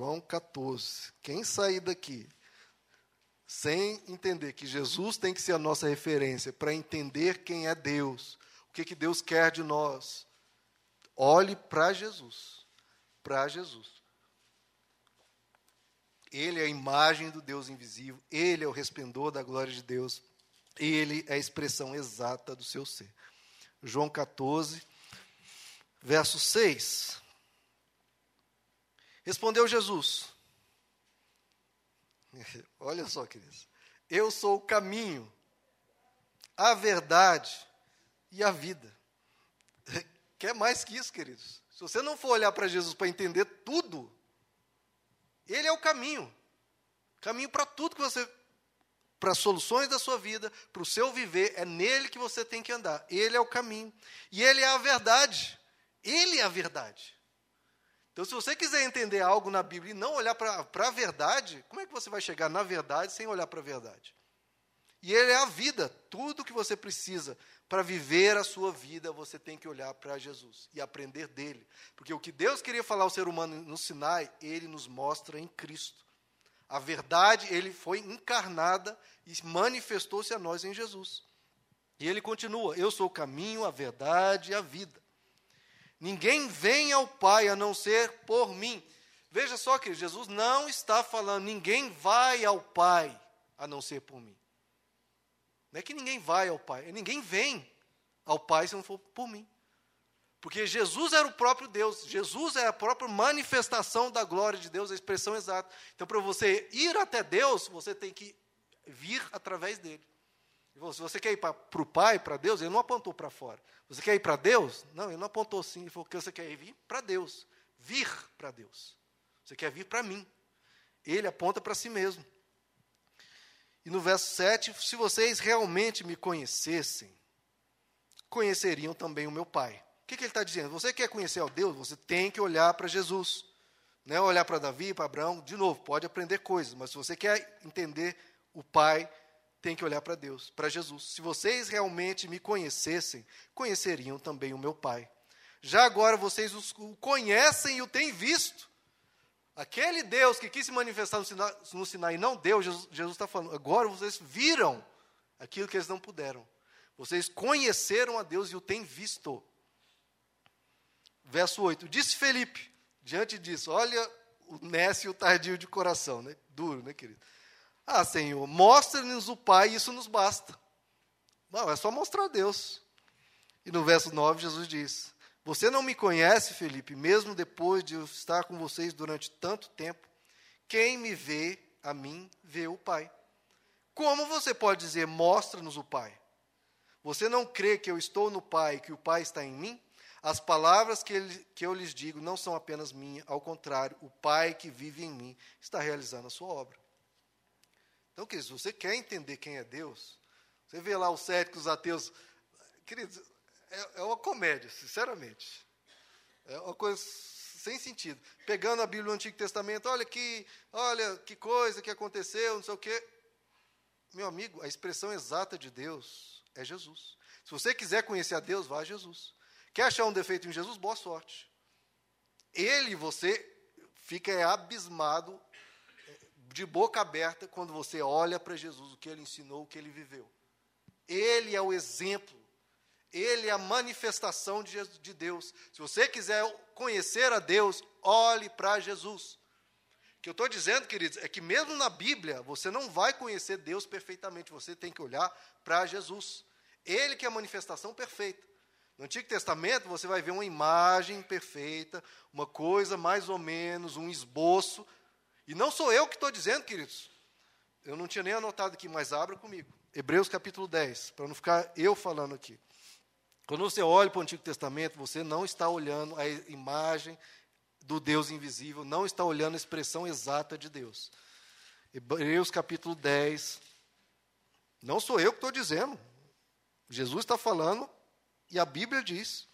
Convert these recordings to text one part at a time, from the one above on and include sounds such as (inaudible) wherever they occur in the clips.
João 14. Quem sair daqui sem entender que Jesus tem que ser a nossa referência para entender quem é Deus, o que, que Deus quer de nós, olhe para Jesus. Para Jesus. Ele é a imagem do Deus invisível, ele é o resplendor da glória de Deus, ele é a expressão exata do seu ser. João 14, verso 6. Respondeu Jesus: (laughs) Olha só, queridos. Eu sou o caminho, a verdade e a vida. (laughs) Quer mais que isso, queridos? Se você não for olhar para Jesus para entender tudo, ele é o caminho. Caminho para tudo que você. Para as soluções da sua vida, para o seu viver, é nele que você tem que andar. Ele é o caminho. E ele é a verdade. Ele é a verdade. Então, se você quiser entender algo na Bíblia e não olhar para a verdade, como é que você vai chegar na verdade sem olhar para a verdade? E ele é a vida. Tudo que você precisa para viver a sua vida, você tem que olhar para Jesus e aprender dele. Porque o que Deus queria falar ao ser humano no Sinai, ele nos mostra em Cristo. A verdade, ele foi encarnada e manifestou-se a nós em Jesus. E ele continua: Eu sou o caminho, a verdade e a vida. Ninguém vem ao Pai a não ser por mim. Veja só que Jesus não está falando, ninguém vai ao Pai a não ser por mim. Não é que ninguém vai ao Pai, é ninguém vem ao Pai se não for por mim. Porque Jesus era o próprio Deus, Jesus é a própria manifestação da glória de Deus, a expressão exata. Então, para você ir até Deus, você tem que vir através dele. Se você quer ir para o Pai, para Deus, ele não apontou para fora. Você quer ir para Deus? Não, ele não apontou sim. Ele falou que você quer ir vir para Deus. Vir para Deus. Você quer vir para mim. Ele aponta para si mesmo. E no verso 7, se vocês realmente me conhecessem, conheceriam também o meu Pai. O que, que ele está dizendo? Você quer conhecer ao Deus, você tem que olhar para Jesus. Não é olhar para Davi, para Abraão, de novo, pode aprender coisas, mas se você quer entender o Pai, tem que olhar para Deus, para Jesus. Se vocês realmente me conhecessem, conheceriam também o meu Pai. Já agora vocês o conhecem e o têm visto. Aquele Deus que quis se manifestar no Sinai, no Sinai e não deu, Jesus, está falando, agora vocês viram aquilo que eles não puderam. Vocês conheceram a Deus e o têm visto. Verso 8: Disse Felipe, diante disso, olha o nécio tardio de coração, né? duro, né, querido? Ah, Senhor, mostra-nos o Pai, isso nos basta. Não, é só mostrar a Deus. E no verso 9, Jesus diz: você não me conhece, Felipe, mesmo depois de eu estar com vocês durante tanto tempo. Quem me vê, a mim, vê o Pai. Como você pode dizer, mostra-nos o Pai? Você não crê que eu estou no Pai e que o Pai está em mim? As palavras que, ele, que eu lhes digo não são apenas minhas, ao contrário, o Pai que vive em mim está realizando a sua obra. Então, queridos, você quer entender quem é Deus, você vê lá os céticos, os ateus, queridos, é, é uma comédia, sinceramente. É uma coisa sem sentido. Pegando a Bíblia do Antigo Testamento, olha que, olha que coisa que aconteceu, não sei o quê. Meu amigo, a expressão exata de Deus é Jesus. Se você quiser conhecer a Deus, vá a Jesus. Quer achar um defeito em Jesus? Boa sorte. Ele, você fica abismado, é, de boca aberta, quando você olha para Jesus, o que ele ensinou, o que ele viveu. Ele é o exemplo ele é a manifestação de, de Deus. Se você quiser conhecer a Deus, olhe para Jesus. O que eu estou dizendo, queridos, é que mesmo na Bíblia, você não vai conhecer Deus perfeitamente, você tem que olhar para Jesus. Ele que é a manifestação perfeita. No Antigo Testamento, você vai ver uma imagem perfeita, uma coisa mais ou menos, um esboço. E não sou eu que estou dizendo, queridos. Eu não tinha nem anotado aqui, mas abra comigo. Hebreus capítulo 10, para não ficar eu falando aqui. Quando você olha para o Antigo Testamento, você não está olhando a imagem do Deus invisível, não está olhando a expressão exata de Deus. Hebreus capítulo 10. Não sou eu que estou dizendo. Jesus está falando e a Bíblia diz.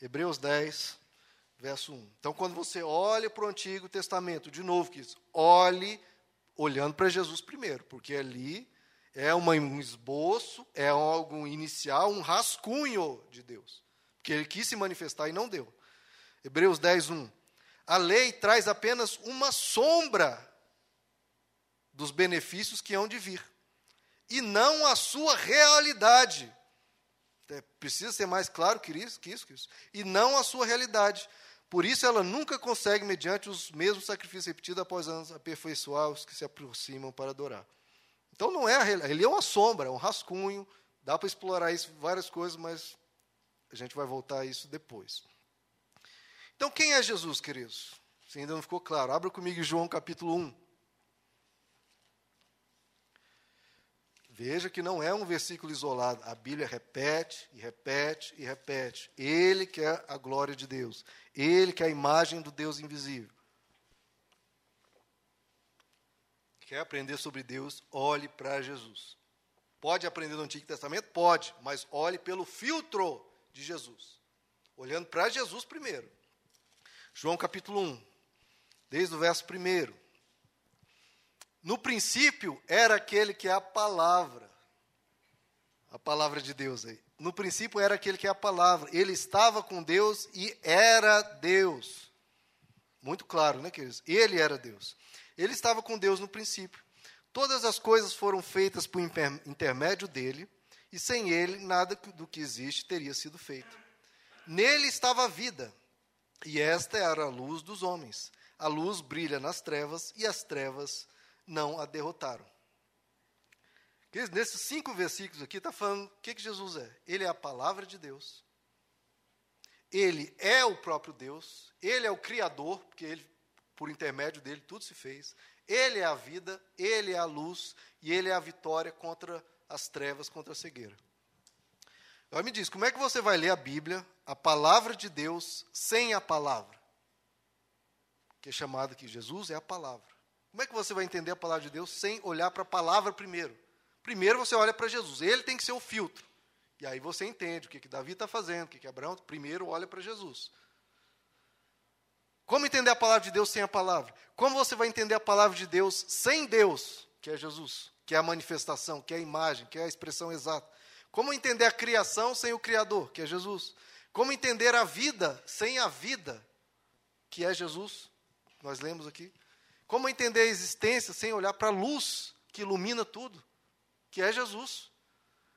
Hebreus 10, verso 1. Então, quando você olha para o Antigo Testamento, de novo, olhe olhando para Jesus primeiro, porque ali é uma, um esboço, é algo inicial, um rascunho de Deus. Porque ele quis se manifestar e não deu. Hebreus 10, 1. A lei traz apenas uma sombra dos benefícios que hão de vir, e não a sua realidade. É, precisa ser mais claro que isso, que isso, que isso. E não a sua realidade. Por isso, ela nunca consegue, mediante os mesmos sacrifícios repetidos após anos, aperfeiçoar os que se aproximam para adorar. Então, não é ele é uma sombra, é um rascunho. Dá para explorar isso, várias coisas, mas a gente vai voltar a isso depois. Então, quem é Jesus, queridos? Se ainda não ficou claro, abra comigo João capítulo 1. Veja que não é um versículo isolado. A Bíblia repete e repete e repete. Ele que é a glória de Deus. Ele que é a imagem do Deus invisível. Quer aprender sobre Deus? Olhe para Jesus. Pode aprender no Antigo Testamento? Pode, mas olhe pelo filtro de Jesus. Olhando para Jesus primeiro. João capítulo 1, desde o verso 1. No princípio era aquele que é a palavra. A palavra de Deus aí. No princípio era aquele que é a palavra. Ele estava com Deus e era Deus. Muito claro, né, queridos? Ele era Deus. Ele estava com Deus no princípio. Todas as coisas foram feitas por intermédio dele, e sem ele nada do que existe teria sido feito. Nele estava a vida, e esta era a luz dos homens. A luz brilha nas trevas, e as trevas não a derrotaram. Nesses cinco versículos aqui está falando o que, que Jesus é. Ele é a palavra de Deus. Ele é o próprio Deus. Ele é o Criador, porque ele, por intermédio dele tudo se fez. Ele é a vida, ele é a luz e ele é a vitória contra as trevas, contra a cegueira. Agora me diz, como é que você vai ler a Bíblia, a palavra de Deus, sem a palavra? Que é chamado aqui, Jesus é a palavra. Como é que você vai entender a palavra de Deus sem olhar para a palavra primeiro? Primeiro você olha para Jesus, ele tem que ser o filtro. E aí você entende o que, que Davi está fazendo, o que, que Abraão. Primeiro olha para Jesus. Como entender a palavra de Deus sem a palavra? Como você vai entender a palavra de Deus sem Deus, que é Jesus, que é a manifestação, que é a imagem, que é a expressão exata? Como entender a criação sem o Criador, que é Jesus? Como entender a vida sem a vida, que é Jesus? Nós lemos aqui. Como entender a existência sem olhar para a luz que ilumina tudo, que é Jesus?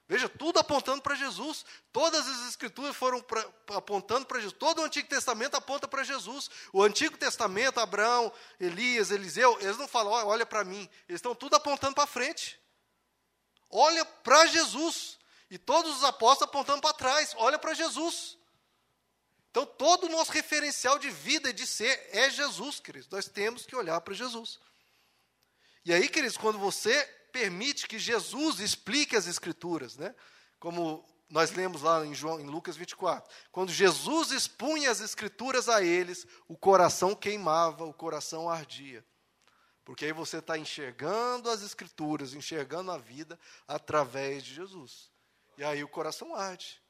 Veja, tudo apontando para Jesus. Todas as escrituras foram pra, apontando para Jesus. Todo o Antigo Testamento aponta para Jesus. O Antigo Testamento, Abraão, Elias, Eliseu, eles não falam, olha para mim. Eles estão tudo apontando para frente. Olha para Jesus. E todos os apóstolos apontando para trás. Olha para Jesus. Então, todo o nosso referencial de vida e de ser é Jesus, queridos. Nós temos que olhar para Jesus. E aí, queridos, quando você permite que Jesus explique as Escrituras, né? como nós lemos lá em, João, em Lucas 24, quando Jesus expunha as Escrituras a eles, o coração queimava, o coração ardia. Porque aí você está enxergando as Escrituras, enxergando a vida através de Jesus. E aí o coração arde.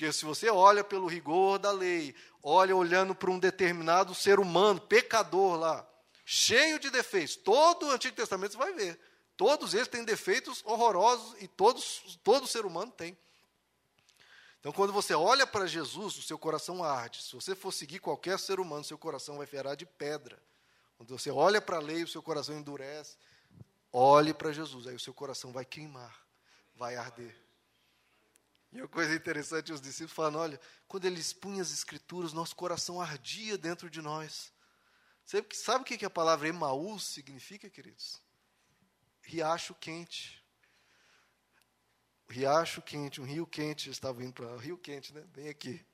Porque se você olha pelo rigor da lei, olha olhando para um determinado ser humano, pecador lá, cheio de defeitos, todo o Antigo Testamento você vai ver. Todos eles têm defeitos horrorosos e todos, todo ser humano tem. Então, quando você olha para Jesus, o seu coração arde. Se você for seguir qualquer ser humano, seu coração vai virar de pedra. Quando você olha para a lei, o seu coração endurece. Olhe para Jesus, aí o seu coração vai queimar, vai arder. E uma coisa interessante, os discípulos falam: olha, quando ele expunha as escrituras, nosso coração ardia dentro de nós. Sabe, sabe o que a palavra Emaús significa, queridos? Riacho quente. Riacho quente, um rio quente, eles estavam indo para rio quente, né? Bem aqui.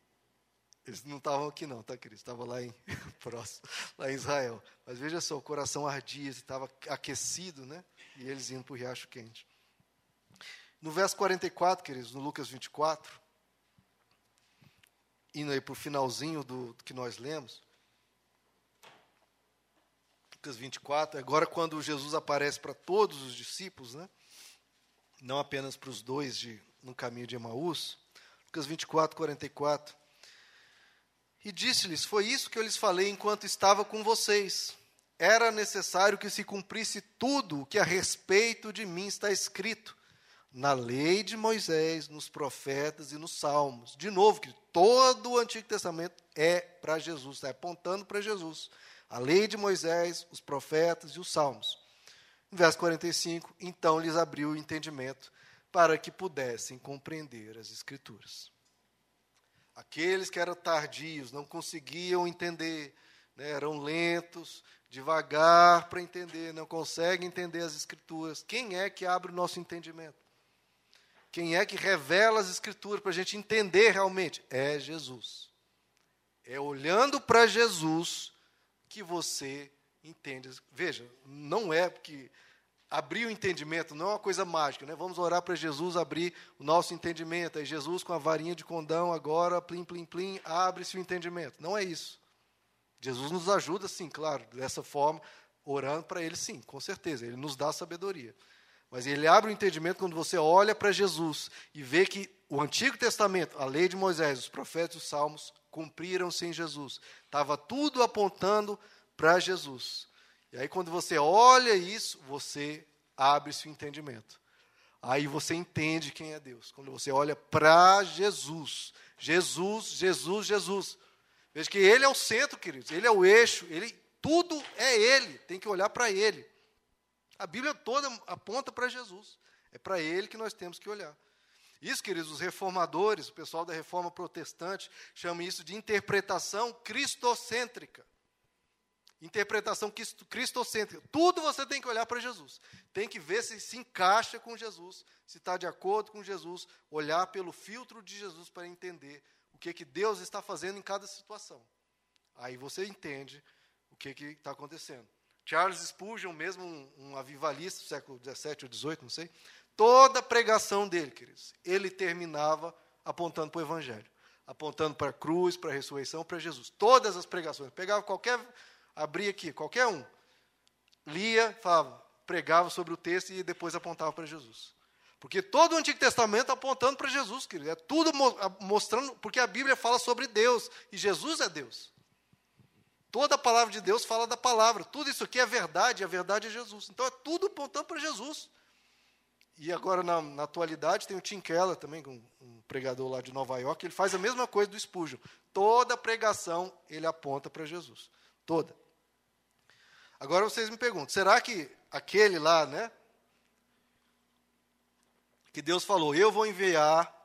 Eles não estavam aqui não, tá, queridos? Estavam lá em (laughs) próximo, lá em Israel. Mas veja só, o coração ardia, estava aquecido, né? E eles indo para o riacho quente. No verso 44, queridos, no Lucas 24, indo aí para o finalzinho do, do que nós lemos, Lucas 24, agora quando Jesus aparece para todos os discípulos, né? não apenas para os dois de, no caminho de Emaús, Lucas 24, 44, e disse-lhes: Foi isso que eu lhes falei enquanto estava com vocês. Era necessário que se cumprisse tudo o que a respeito de mim está escrito na lei de Moisés, nos profetas e nos salmos. De novo, que todo o Antigo Testamento é para Jesus, está apontando para Jesus. A lei de Moisés, os profetas e os salmos. No verso 45, então lhes abriu o entendimento para que pudessem compreender as Escrituras. Aqueles que eram tardios, não conseguiam entender, né, eram lentos, devagar para entender, não conseguem entender as Escrituras. Quem é que abre o nosso entendimento? Quem é que revela as Escrituras para a gente entender realmente? É Jesus. É olhando para Jesus que você entende. Veja, não é porque abrir o entendimento não é uma coisa mágica, né? Vamos orar para Jesus abrir o nosso entendimento. Aí Jesus com a varinha de condão agora, plim, plim, plim, abre-se o entendimento. Não é isso. Jesus nos ajuda, sim, claro, dessa forma, orando para Ele, sim, com certeza. Ele nos dá sabedoria. Mas ele abre o entendimento quando você olha para Jesus e vê que o Antigo Testamento, a lei de Moisés, os profetas e os salmos cumpriram-se em Jesus. Estava tudo apontando para Jesus. E aí, quando você olha isso, você abre-se o entendimento. Aí você entende quem é Deus. Quando você olha para Jesus. Jesus, Jesus, Jesus. Veja que Ele é o centro, queridos. Ele é o eixo. Ele, tudo é Ele. Tem que olhar para Ele. A Bíblia toda aponta para Jesus. É para ele que nós temos que olhar. Isso, queridos, os reformadores, o pessoal da reforma protestante, chama isso de interpretação cristocêntrica. Interpretação cristocêntrica. Tudo você tem que olhar para Jesus. Tem que ver se se encaixa com Jesus, se está de acordo com Jesus, olhar pelo filtro de Jesus para entender o que, que Deus está fazendo em cada situação. Aí você entende o que está acontecendo. Charles Spurgeon, mesmo um, um avivalista do século XVII ou XVIII, não sei, toda a pregação dele, queridos, ele terminava apontando para o Evangelho, apontando para a cruz, para a ressurreição, para Jesus. Todas as pregações. Pegava qualquer, abria aqui, qualquer um, lia, falava, pregava sobre o texto e depois apontava para Jesus. Porque todo o Antigo Testamento apontando para Jesus, querido. É tudo mostrando, porque a Bíblia fala sobre Deus e Jesus é Deus. Toda a palavra de Deus fala da palavra. Tudo isso aqui é verdade, a verdade é Jesus. Então é tudo apontando para Jesus. E agora, na, na, atualidade, tem o Tim Keller também, um, um, pregador lá de Nova York, ele faz a mesma coisa do Spurgeon. Toda pregação ele aponta para Jesus. Toda. Agora vocês me perguntam, será que aquele lá, né? Que Deus falou, eu vou enviar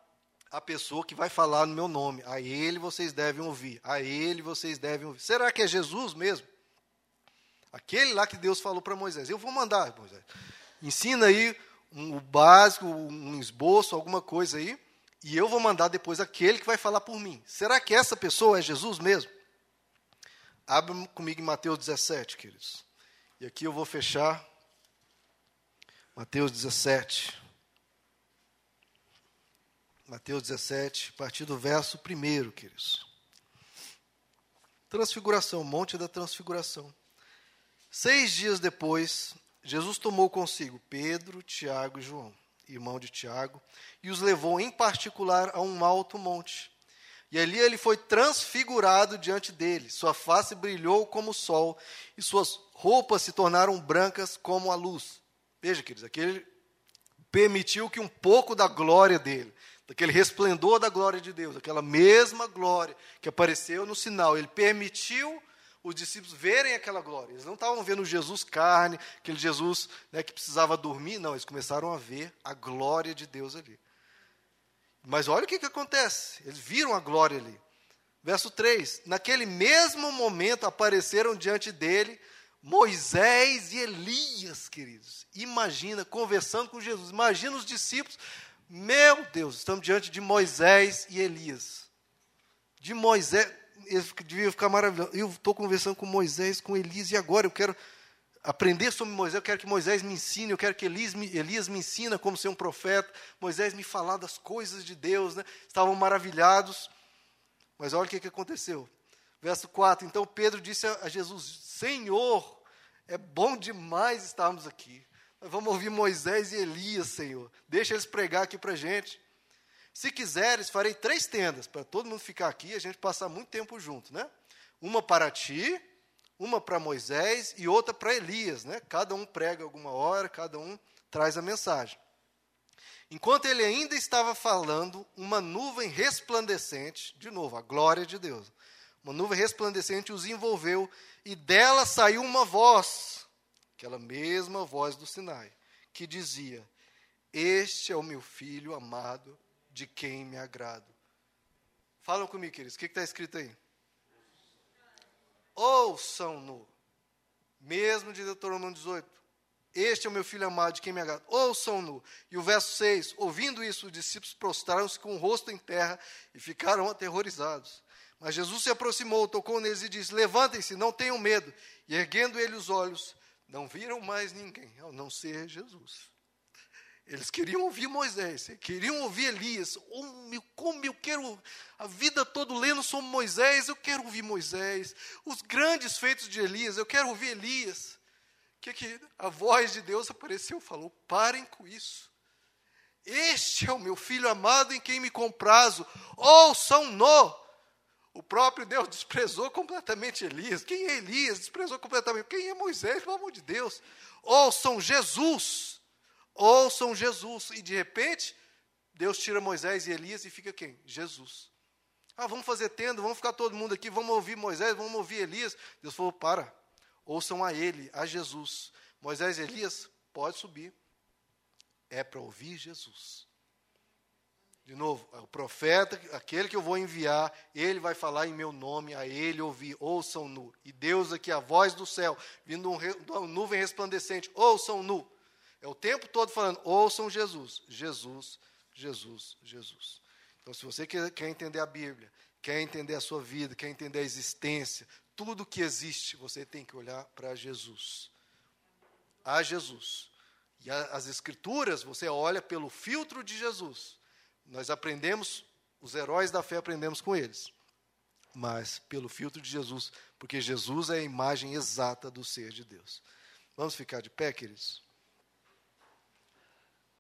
a pessoa que vai falar no meu nome. A ele vocês devem ouvir. A ele vocês devem ouvir. Será que é Jesus mesmo? Aquele lá que Deus falou para Moisés. Eu vou mandar, Moisés. Ensina aí um, o básico, um esboço, alguma coisa aí. E eu vou mandar depois aquele que vai falar por mim. Será que essa pessoa é Jesus mesmo? Abra comigo em Mateus 17, queridos. E aqui eu vou fechar. Mateus 17. Mateus 17, a partir do verso 1, queridos. Transfiguração, Monte da Transfiguração. Seis dias depois, Jesus tomou consigo Pedro, Tiago e João, irmão de Tiago, e os levou em particular a um alto monte. E ali ele foi transfigurado diante dele. Sua face brilhou como o sol, e suas roupas se tornaram brancas como a luz. Veja, queridos, aqui ele permitiu que um pouco da glória dele, daquele resplendor da glória de Deus, aquela mesma glória que apareceu no sinal. Ele permitiu os discípulos verem aquela glória. Eles não estavam vendo Jesus carne, aquele Jesus né, que precisava dormir, não, eles começaram a ver a glória de Deus ali. Mas olha o que, que acontece, eles viram a glória ali. Verso 3: Naquele mesmo momento apareceram diante dele Moisés e Elias, queridos. Imagina, conversando com Jesus. Imagina os discípulos meu Deus, estamos diante de Moisés e Elias. De Moisés, eles deviam ficar maravilhosos. Eu estou conversando com Moisés, com Elias, e agora eu quero aprender sobre Moisés, eu quero que Moisés me ensine, eu quero que Elias me, Elias me ensina como ser um profeta, Moisés me falar das coisas de Deus, né? estavam maravilhados, mas olha o que, que aconteceu, verso 4, então Pedro disse a, a Jesus, Senhor, é bom demais estarmos aqui, vamos ouvir Moisés e Elias, Senhor. Deixa eles pregar aqui para a gente. Se quiseres, farei três tendas para todo mundo ficar aqui e a gente passar muito tempo junto, né? Uma para ti, uma para Moisés e outra para Elias, né? Cada um prega alguma hora, cada um traz a mensagem. Enquanto ele ainda estava falando, uma nuvem resplandecente, de novo, a glória de Deus, uma nuvem resplandecente os envolveu e dela saiu uma voz, aquela mesma voz do Sinai, que dizia: Este é o meu filho amado, de quem me agrado. Falam comigo, queridos, o que está escrito aí? Ouçam-no, mesmo de Deuteronômio 18. Este é o meu filho amado, de quem me agrada. Ouçam-no. E o verso 6: Ouvindo isso, os discípulos prostraram-se com o rosto em terra e ficaram aterrorizados. Mas Jesus se aproximou, tocou neles e disse: Levantem-se, não tenham medo. E erguendo ele os olhos, não viram mais ninguém, ao não ser Jesus. Eles queriam ouvir Moisés, queriam ouvir Elias. Oh, como eu quero a vida toda lendo sobre Moisés, eu quero ouvir Moisés. Os grandes feitos de Elias, eu quero ouvir Elias que, que a voz de Deus apareceu falou: parem com isso. Este é o meu filho amado em quem me comprazo. Ouçam-no. O próprio Deus desprezou completamente Elias. Quem é Elias? Desprezou completamente. Quem é Moisés? Pelo amor de Deus. Ouçam Jesus. Ouçam Jesus. E de repente, Deus tira Moisés e Elias e fica quem? Jesus. Ah, vamos fazer tenda, vamos ficar todo mundo aqui, vamos ouvir Moisés, vamos ouvir Elias. Deus falou: para. Ouçam a ele, a Jesus. Moisés e Elias, pode subir. É para ouvir Jesus. De novo, o profeta, aquele que eu vou enviar, ele vai falar em meu nome, a ele ouvir, ouçam-no. E Deus aqui, a voz do céu, vindo de uma nuvem resplandecente, ouçam-no. É o tempo todo falando, ouçam Jesus, Jesus, Jesus, Jesus. Então, se você quer, quer entender a Bíblia, quer entender a sua vida, quer entender a existência, tudo que existe, você tem que olhar para Jesus. A Jesus. E a, as Escrituras, você olha pelo filtro de Jesus. Nós aprendemos, os heróis da fé aprendemos com eles. Mas pelo filtro de Jesus, porque Jesus é a imagem exata do ser de Deus. Vamos ficar de pé, queridos?